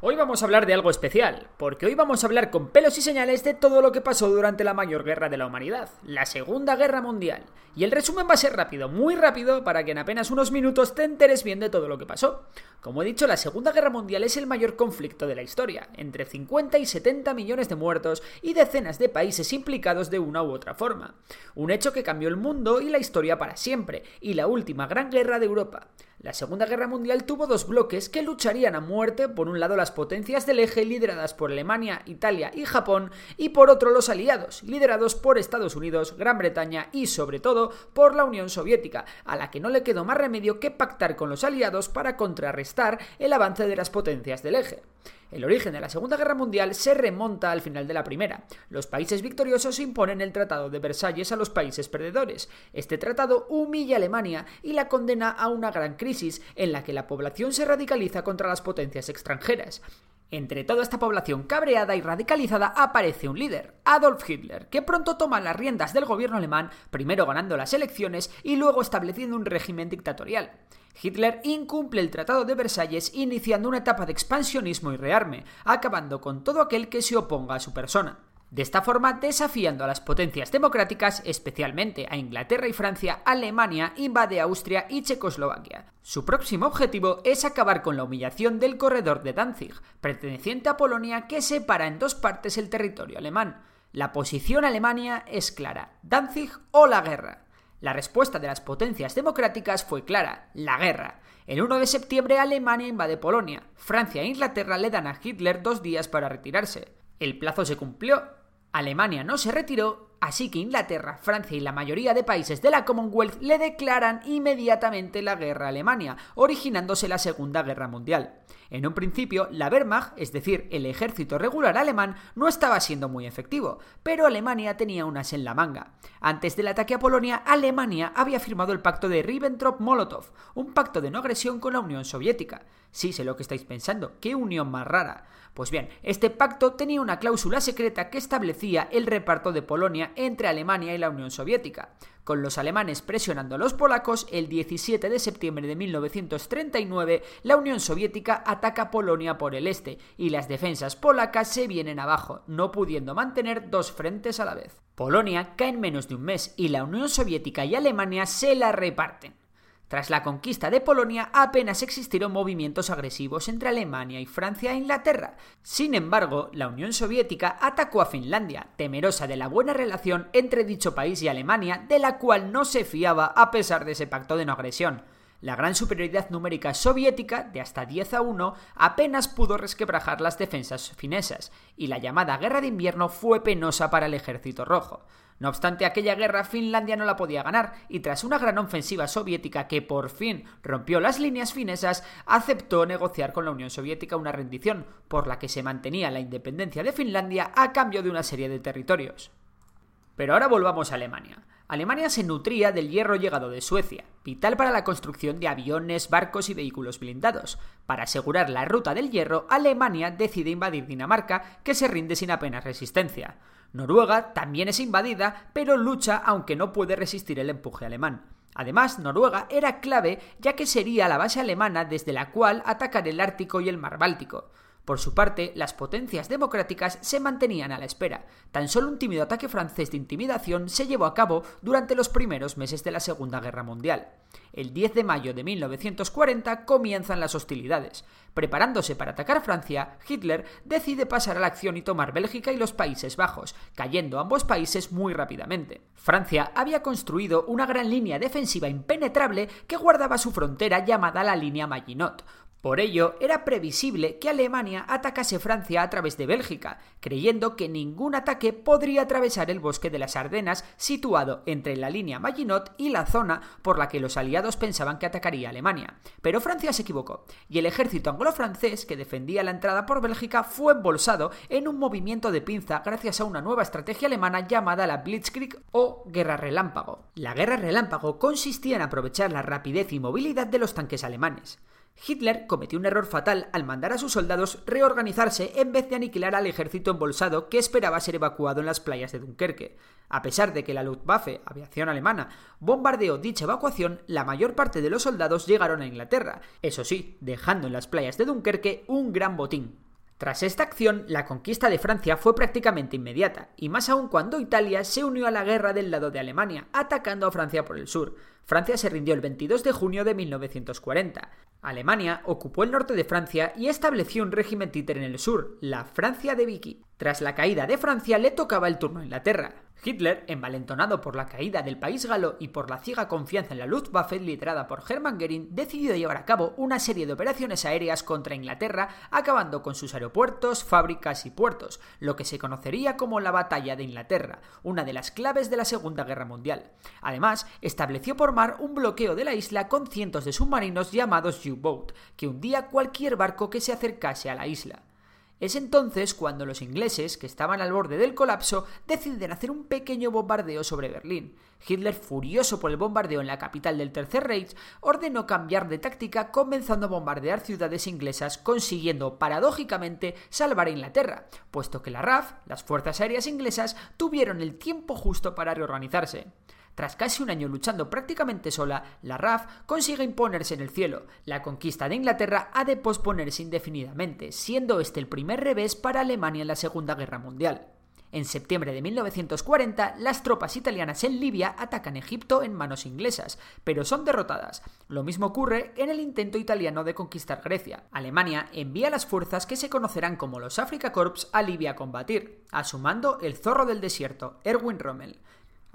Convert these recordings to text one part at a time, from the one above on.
Hoy vamos a hablar de algo especial, porque hoy vamos a hablar con pelos y señales de todo lo que pasó durante la mayor guerra de la humanidad, la Segunda Guerra Mundial. Y el resumen va a ser rápido, muy rápido, para que en apenas unos minutos te enteres bien de todo lo que pasó. Como he dicho, la Segunda Guerra Mundial es el mayor conflicto de la historia, entre 50 y 70 millones de muertos y decenas de países implicados de una u otra forma. Un hecho que cambió el mundo y la historia para siempre, y la última gran guerra de Europa. La Segunda Guerra Mundial tuvo dos bloques que lucharían a muerte, por un lado las potencias del eje lideradas por Alemania, Italia y Japón, y por otro los aliados, liderados por Estados Unidos, Gran Bretaña y sobre todo por la Unión Soviética, a la que no le quedó más remedio que pactar con los aliados para contrarrestar el avance de las potencias del eje. El origen de la Segunda Guerra Mundial se remonta al final de la Primera. Los países victoriosos imponen el Tratado de Versalles a los países perdedores. Este tratado humilla a Alemania y la condena a una gran crisis en la que la población se radicaliza contra las potencias extranjeras. Entre toda esta población cabreada y radicalizada aparece un líder, Adolf Hitler, que pronto toma las riendas del gobierno alemán, primero ganando las elecciones y luego estableciendo un régimen dictatorial. Hitler incumple el Tratado de Versalles iniciando una etapa de expansionismo y rearme, acabando con todo aquel que se oponga a su persona. De esta forma, desafiando a las potencias democráticas, especialmente a Inglaterra y Francia, Alemania invade Austria y Checoslovaquia. Su próximo objetivo es acabar con la humillación del corredor de Danzig, perteneciente a Polonia que separa en dos partes el territorio alemán. La posición alemania es clara, Danzig o la guerra. La respuesta de las potencias democráticas fue clara, la guerra. El 1 de septiembre Alemania invade Polonia. Francia e Inglaterra le dan a Hitler dos días para retirarse. El plazo se cumplió. Alemania no se retiró, así que Inglaterra, Francia y la mayoría de países de la Commonwealth le declaran inmediatamente la guerra a Alemania, originándose la Segunda Guerra Mundial. En un principio, la Wehrmacht, es decir, el ejército regular alemán, no estaba siendo muy efectivo, pero Alemania tenía unas en la manga. Antes del ataque a Polonia, Alemania había firmado el pacto de Ribbentrop-Molotov, un pacto de no agresión con la Unión Soviética. Sí, sé lo que estáis pensando, qué unión más rara. Pues bien, este pacto tenía una cláusula secreta que establecía el reparto de Polonia entre Alemania y la Unión Soviética. Con los alemanes presionando a los polacos, el 17 de septiembre de 1939 la Unión Soviética ataca Polonia por el este y las defensas polacas se vienen abajo, no pudiendo mantener dos frentes a la vez. Polonia cae en menos de un mes y la Unión Soviética y Alemania se la reparten. Tras la conquista de Polonia apenas existieron movimientos agresivos entre Alemania y Francia e Inglaterra. Sin embargo, la Unión Soviética atacó a Finlandia, temerosa de la buena relación entre dicho país y Alemania, de la cual no se fiaba a pesar de ese pacto de no agresión. La gran superioridad numérica soviética, de hasta 10 a 1, apenas pudo resquebrajar las defensas finesas, y la llamada Guerra de Invierno fue penosa para el ejército rojo. No obstante, aquella guerra Finlandia no la podía ganar, y tras una gran ofensiva soviética que por fin rompió las líneas finesas, aceptó negociar con la Unión Soviética una rendición, por la que se mantenía la independencia de Finlandia a cambio de una serie de territorios. Pero ahora volvamos a Alemania. Alemania se nutría del hierro llegado de Suecia, vital para la construcción de aviones, barcos y vehículos blindados. Para asegurar la ruta del hierro, Alemania decide invadir Dinamarca, que se rinde sin apenas resistencia. Noruega también es invadida, pero lucha aunque no puede resistir el empuje alemán. Además, Noruega era clave ya que sería la base alemana desde la cual atacar el Ártico y el Mar Báltico. Por su parte, las potencias democráticas se mantenían a la espera. Tan solo un tímido ataque francés de intimidación se llevó a cabo durante los primeros meses de la Segunda Guerra Mundial. El 10 de mayo de 1940 comienzan las hostilidades. Preparándose para atacar Francia, Hitler decide pasar a la acción y tomar Bélgica y los Países Bajos, cayendo ambos países muy rápidamente. Francia había construido una gran línea defensiva impenetrable que guardaba su frontera llamada la línea Maginot, Por ello, era previsible que Alemania atacase Francia a través de Bélgica, creyendo que ningún ataque podría atravesar el bosque de las Ardenas situado entre la línea Maginot y la zona por la que los aliados pensaban que atacaría Alemania. Pero Francia se equivocó, y el ejército anglo-francés que defendía la entrada por Bélgica fue embolsado en un movimiento de pinza gracias a una nueva estrategia alemana llamada la Blitzkrieg o Guerra Relámpago. La Guerra Relámpago consistía en aprovechar la rapidez y movilidad de los tanques alemanes. Hitler cometió un error fatal al mandar a sus soldados reorganizarse en vez de aniquilar al ejército embolsado que esperaba ser evacuado en las playas de Dunkerque. A pesar de que la Luftwaffe, aviación alemana, bombardeó dicha evacuación, la mayor parte de los soldados llegaron a Inglaterra, eso sí, dejando en las playas de Dunkerque un gran botín. Tras esta acción, la conquista de Francia fue prácticamente inmediata, y más aún cuando Italia se unió a la guerra del lado de Alemania, atacando a Francia por el sur. Francia se rindió el 22 de junio de 1940. Alemania ocupó el norte de Francia y estableció un régimen títere en el sur, la Francia de Vichy. Tras la caída de Francia le tocaba el turno a Inglaterra. Hitler, envalentonado por la caída del país galo y por la ciega confianza en la Luftwaffe liderada por Hermann Göring, decidió llevar a cabo una serie de operaciones aéreas contra Inglaterra, acabando con sus aeropuertos, fábricas y puertos, lo que se conocería como la Batalla de Inglaterra, una de las claves de la Segunda Guerra Mundial. Además, estableció por mar un bloqueo de la isla con cientos de submarinos llamados U-Boat, que hundía cualquier barco que se acercase a la isla. Es entonces cuando los ingleses, que estaban al borde del colapso, deciden hacer un pequeño bombardeo sobre Berlín. Hitler, furioso por el bombardeo en la capital del Tercer Reich, ordenó cambiar de táctica comenzando a bombardear ciudades inglesas, consiguiendo paradójicamente salvar a Inglaterra, puesto que la RAF, las fuerzas aéreas inglesas, tuvieron el tiempo justo para reorganizarse. Tras casi un año luchando prácticamente sola, la RAF consigue imponerse en el cielo. La conquista de Inglaterra ha de posponerse indefinidamente, siendo este el primer revés para Alemania en la Segunda Guerra Mundial. En septiembre de 1940, las tropas italianas en Libia atacan Egipto en manos inglesas, pero son derrotadas. Lo mismo ocurre en el intento italiano de conquistar Grecia. Alemania envía las fuerzas que se conocerán como los Afrika Corps a Libia a combatir, asumando el zorro del desierto, Erwin Rommel.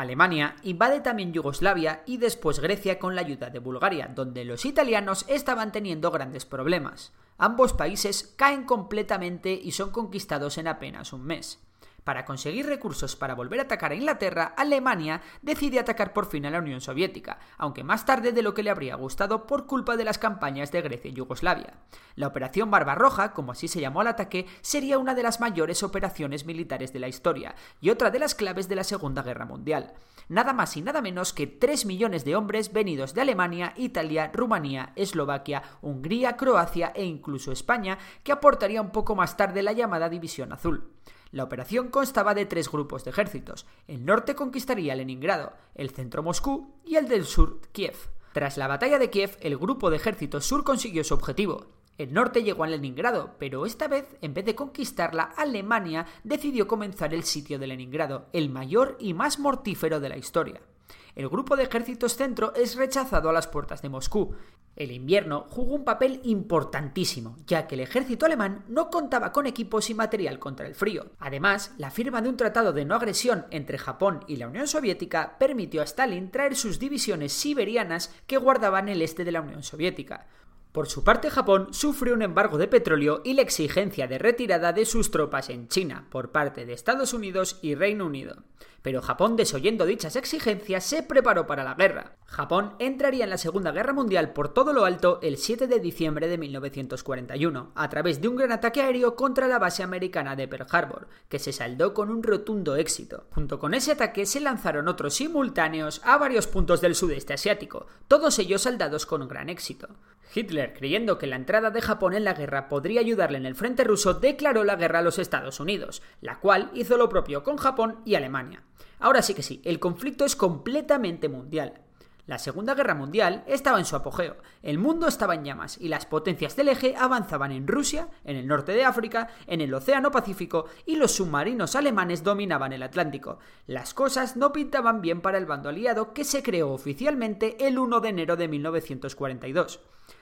Alemania invade también Yugoslavia y después Grecia con la ayuda de Bulgaria, donde los italianos estaban teniendo grandes problemas. Ambos países caen completamente y son conquistados en apenas un mes. Para conseguir recursos para volver a atacar a Inglaterra, Alemania decide atacar por fin a la Unión Soviética, aunque más tarde de lo que le habría gustado por culpa de las campañas de Grecia y Yugoslavia. La Operación Barbarroja, como así se llamó al ataque, sería una de las mayores operaciones militares de la historia y otra de las claves de la Segunda Guerra Mundial. Nada más y nada menos que 3 millones de hombres venidos de Alemania, Italia, Rumanía, Eslovaquia, Hungría, Croacia e incluso España, que aportaría un poco más tarde la llamada División Azul. La operación constaba de tres grupos de ejércitos. El norte conquistaría Leningrado, el centro Moscú y el del sur Kiev. Tras la batalla de Kiev, el grupo de ejércitos sur consiguió su objetivo. El norte llegó a Leningrado, pero esta vez, en vez de conquistarla, Alemania decidió comenzar el sitio de Leningrado, el mayor y más mortífero de la historia el grupo de ejércitos centro es rechazado a las puertas de Moscú. El invierno jugó un papel importantísimo, ya que el ejército alemán no contaba con equipos y material contra el frío. Además, la firma de un tratado de no agresión entre Japón y la Unión Soviética permitió a Stalin traer sus divisiones siberianas que guardaban el este de la Unión Soviética. Por su parte, Japón sufrió un embargo de petróleo y la exigencia de retirada de sus tropas en China por parte de Estados Unidos y Reino Unido. Pero Japón, desoyendo dichas exigencias, se preparó para la guerra. Japón entraría en la Segunda Guerra Mundial por todo lo alto el 7 de diciembre de 1941, a través de un gran ataque aéreo contra la base americana de Pearl Harbor, que se saldó con un rotundo éxito. Junto con ese ataque se lanzaron otros simultáneos a varios puntos del sudeste asiático, todos ellos saldados con un gran éxito. Hitler, creyendo que la entrada de Japón en la guerra podría ayudarle en el frente ruso, declaró la guerra a los Estados Unidos, la cual hizo lo propio con Japón y Alemania. Ahora sí que sí, el conflicto es completamente mundial. La Segunda Guerra Mundial estaba en su apogeo, el mundo estaba en llamas y las potencias del eje avanzaban en Rusia, en el norte de África, en el Océano Pacífico y los submarinos alemanes dominaban el Atlántico. Las cosas no pintaban bien para el bando aliado que se creó oficialmente el 1 de enero de 1942.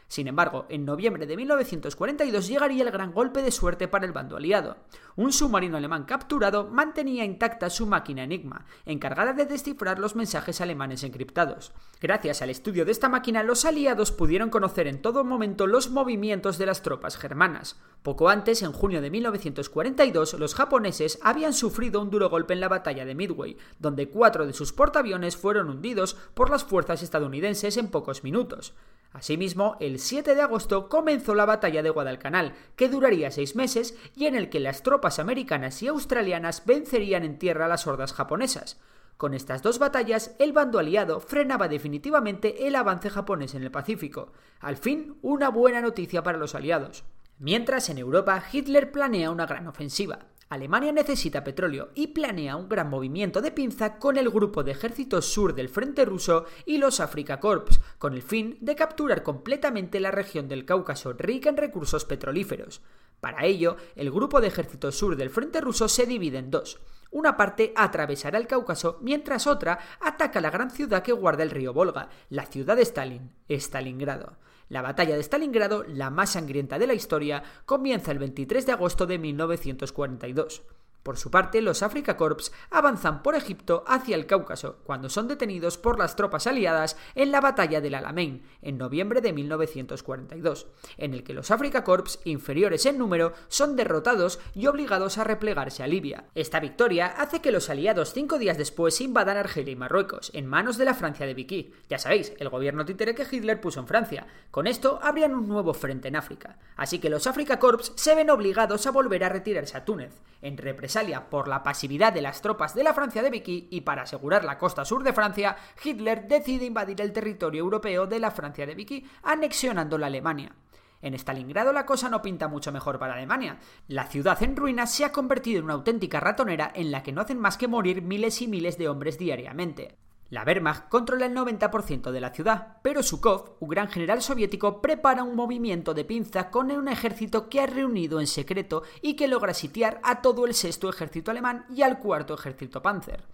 Sin embargo, en noviembre de 1942 llegaría el gran golpe de suerte para el bando aliado. Un submarino alemán capturado mantenía intacta su máquina Enigma, encargada de descifrar los mensajes alemanes encriptados. Gracias al estudio de esta máquina, los aliados pudieron conocer en todo momento los movimientos de las tropas germanas. Poco antes, en junio de 1942, los japoneses habían sufrido un duro golpe en la batalla de Midway, donde cuatro de sus portaaviones fueron hundidos por las fuerzas estadounidenses en pocos minutos. Asimismo, el 7 de agosto comenzó la batalla de Guadalcanal, que duraría seis meses y en el que las tropas americanas y australianas vencerían en tierra a las hordas japonesas. Con estas dos batallas, el bando aliado frenaba definitivamente el avance japonés en el Pacífico. Al fin, una buena noticia para los aliados. Mientras en Europa, Hitler planea una gran ofensiva. Alemania necesita petróleo y planea un gran movimiento de pinza con el grupo de ejércitos sur del frente ruso y los Afrika Corps, con el fin de capturar completamente la región del Cáucaso rica en recursos petrolíferos. Para ello, el grupo de ejércitos sur del frente ruso se divide en dos. Una parte atravesará el Cáucaso, mientras otra ataca la gran ciudad que guarda el río Volga, la ciudad de Stalin, Stalingrado. La batalla de Stalingrado, la más sangrienta de la historia, comienza el 23 de agosto de 1942. Por su parte, los Afrika Corps avanzan por Egipto hacia el Cáucaso, cuando son detenidos por las tropas aliadas en la batalla del Alamein, en noviembre de 1942, en el que los Afrika Corps, inferiores en número, son derrotados y obligados a replegarse a Libia. Esta victoria hace que los aliados cinco días después invadan Argelia y Marruecos, en manos de la Francia de Vichy. Ya sabéis, el gobierno títere que Hitler puso en Francia. Con esto habrían un nuevo frente en África. Así que los Afrika Corps se ven obligados a volver a retirarse a Túnez, en represalia por la pasividad de las tropas de la Francia de Vichy y para asegurar la costa sur de Francia, Hitler decide invadir el territorio europeo de la Francia de Vichy, anexionando la Alemania. En Stalingrado la cosa no pinta mucho mejor para Alemania. La ciudad en ruinas se ha convertido en una auténtica ratonera en la que no hacen más que morir miles y miles de hombres diariamente. La Wehrmacht controla el 90% de la ciudad, pero Sukov, un gran general soviético, prepara un movimiento de pinza con un ejército que ha reunido en secreto y que logra sitiar a todo el sexto ejército alemán y al cuarto ejército panzer.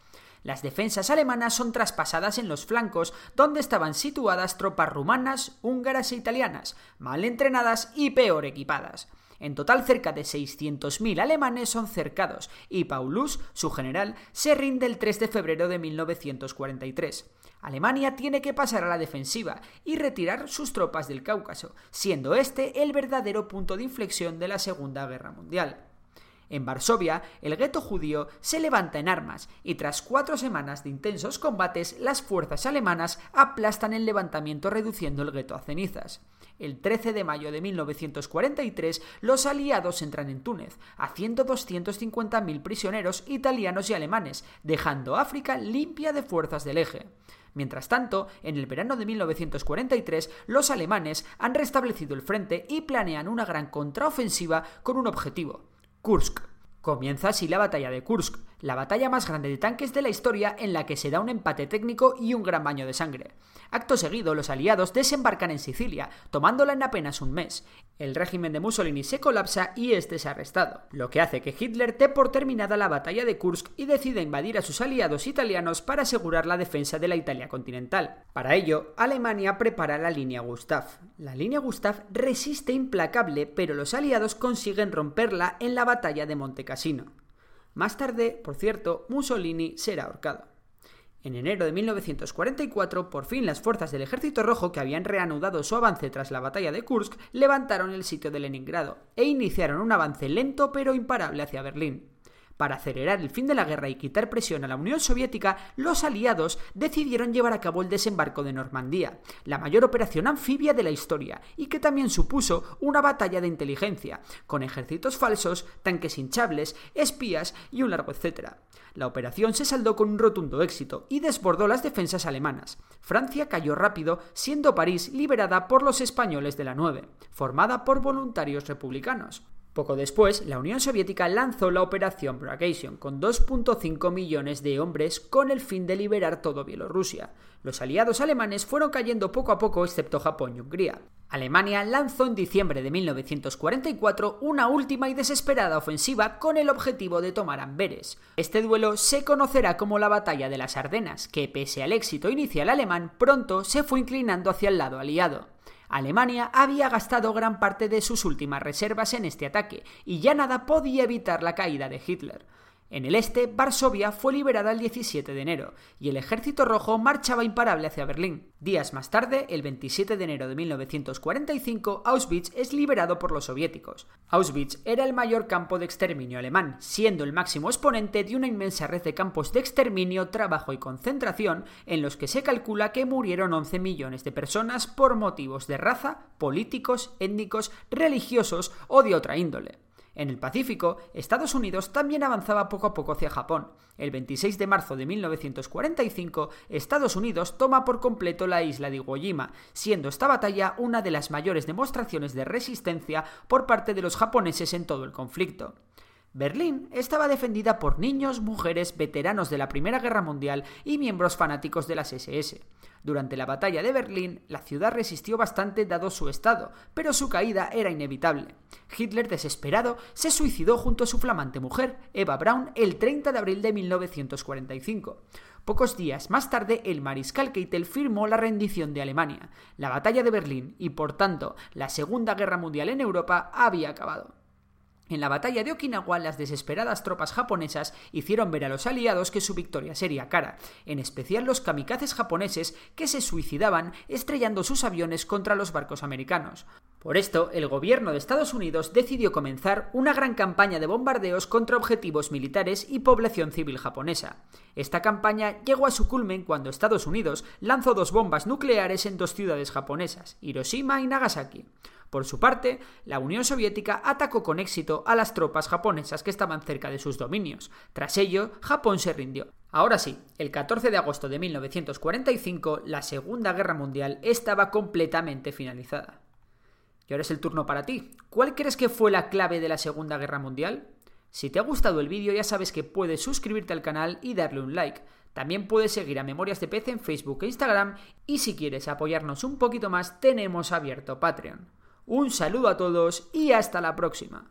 Las defensas alemanas son traspasadas en los flancos, donde estaban situadas tropas rumanas, húngaras e italianas, mal entrenadas y peor equipadas. En total, cerca de 600.000 alemanes son cercados y Paulus, su general, se rinde el 3 de febrero de 1943. Alemania tiene que pasar a la defensiva y retirar sus tropas del Cáucaso, siendo este el verdadero punto de inflexión de la Segunda Guerra Mundial. En Varsovia, el gueto judío se levanta en armas y tras cuatro semanas de intensos combates, las fuerzas alemanas aplastan el levantamiento reduciendo el gueto a cenizas. El 13 de mayo de 1943, los aliados entran en Túnez, haciendo 250.000 prisioneros italianos y alemanes, dejando África limpia de fuerzas del eje. Mientras tanto, en el verano de 1943, los alemanes han restablecido el frente y planean una gran contraofensiva con un objetivo, Kursk. Comienza así la batalla de Kursk, la batalla más grande de tanques de la historia en la que se da un empate técnico y un gran baño de sangre. Acto seguido, los aliados desembarcan en Sicilia, tomándola en apenas un mes. El régimen de Mussolini se colapsa y este es arrestado, lo que hace que Hitler dé por terminada la batalla de Kursk y decida invadir a sus aliados italianos para asegurar la defensa de la Italia continental. Para ello, Alemania prepara la línea Gustav. La línea Gustav resiste implacable, pero los aliados consiguen romperla en la batalla de Monte Cassino. Más tarde, por cierto, Mussolini será ahorcado. En enero de 1944, por fin las fuerzas del Ejército Rojo, que habían reanudado su avance tras la batalla de Kursk, levantaron el sitio de Leningrado e iniciaron un avance lento pero imparable hacia Berlín. Para acelerar el fin de la guerra y quitar presión a la Unión Soviética, los aliados decidieron llevar a cabo el desembarco de Normandía, la mayor operación anfibia de la historia, y que también supuso una batalla de inteligencia, con ejércitos falsos, tanques hinchables, espías y un largo etcétera. La operación se saldó con un rotundo éxito y desbordó las defensas alemanas. Francia cayó rápido, siendo París liberada por los españoles de la 9, formada por voluntarios republicanos. Poco después, la Unión Soviética lanzó la Operación Bagration con 2.5 millones de hombres con el fin de liberar todo Bielorrusia. Los aliados alemanes fueron cayendo poco a poco excepto Japón y Hungría. Alemania lanzó en diciembre de 1944 una última y desesperada ofensiva con el objetivo de tomar Amberes. Este duelo se conocerá como la Batalla de las Ardenas, que pese al éxito inicial alemán, pronto se fue inclinando hacia el lado aliado. Alemania había gastado gran parte de sus últimas reservas en este ataque, y ya nada podía evitar la caída de Hitler. En el este, Varsovia fue liberada el 17 de enero y el ejército rojo marchaba imparable hacia Berlín. Días más tarde, el 27 de enero de 1945, Auschwitz es liberado por los soviéticos. Auschwitz era el mayor campo de exterminio alemán, siendo el máximo exponente de una inmensa red de campos de exterminio, trabajo y concentración en los que se calcula que murieron 11 millones de personas por motivos de raza, políticos, étnicos, religiosos o de otra índole. En el Pacífico, Estados Unidos también avanzaba poco a poco hacia Japón. El 26 de marzo de 1945, Estados Unidos toma por completo la isla de Iwo Jima, siendo esta batalla una de las mayores demostraciones de resistencia por parte de los japoneses en todo el conflicto. Berlín estaba defendida por niños, mujeres, veteranos de la Primera Guerra Mundial y miembros fanáticos de las SS. Durante la batalla de Berlín, la ciudad resistió bastante dado su estado, pero su caída era inevitable. Hitler, desesperado, se suicidó junto a su flamante mujer, Eva Braun, el 30 de abril de 1945. Pocos días más tarde, el mariscal Keitel firmó la rendición de Alemania. La batalla de Berlín y, por tanto, la Segunda Guerra Mundial en Europa había acabado. En la batalla de Okinawa, las desesperadas tropas japonesas hicieron ver a los aliados que su victoria sería cara, en especial los kamikazes japoneses que se suicidaban estrellando sus aviones contra los barcos americanos. Por esto, el gobierno de Estados Unidos decidió comenzar una gran campaña de bombardeos contra objetivos militares y población civil japonesa. Esta campaña llegó a su culmen cuando Estados Unidos lanzó dos bombas nucleares en dos ciudades japonesas, Hiroshima y Nagasaki. Por su parte, la Unión Soviética atacó con éxito a las tropas japonesas que estaban cerca de sus dominios. Tras ello, Japón se rindió. Ahora sí, el 14 de agosto de 1945, la Segunda Guerra Mundial estaba completamente finalizada. Y ahora es el turno para ti. ¿Cuál crees que fue la clave de la Segunda Guerra Mundial? Si te ha gustado el vídeo ya sabes que puedes suscribirte al canal y darle un like. También puedes seguir a Memorias de PC en Facebook e Instagram y si quieres apoyarnos un poquito más tenemos abierto Patreon. Un saludo a todos y hasta la próxima.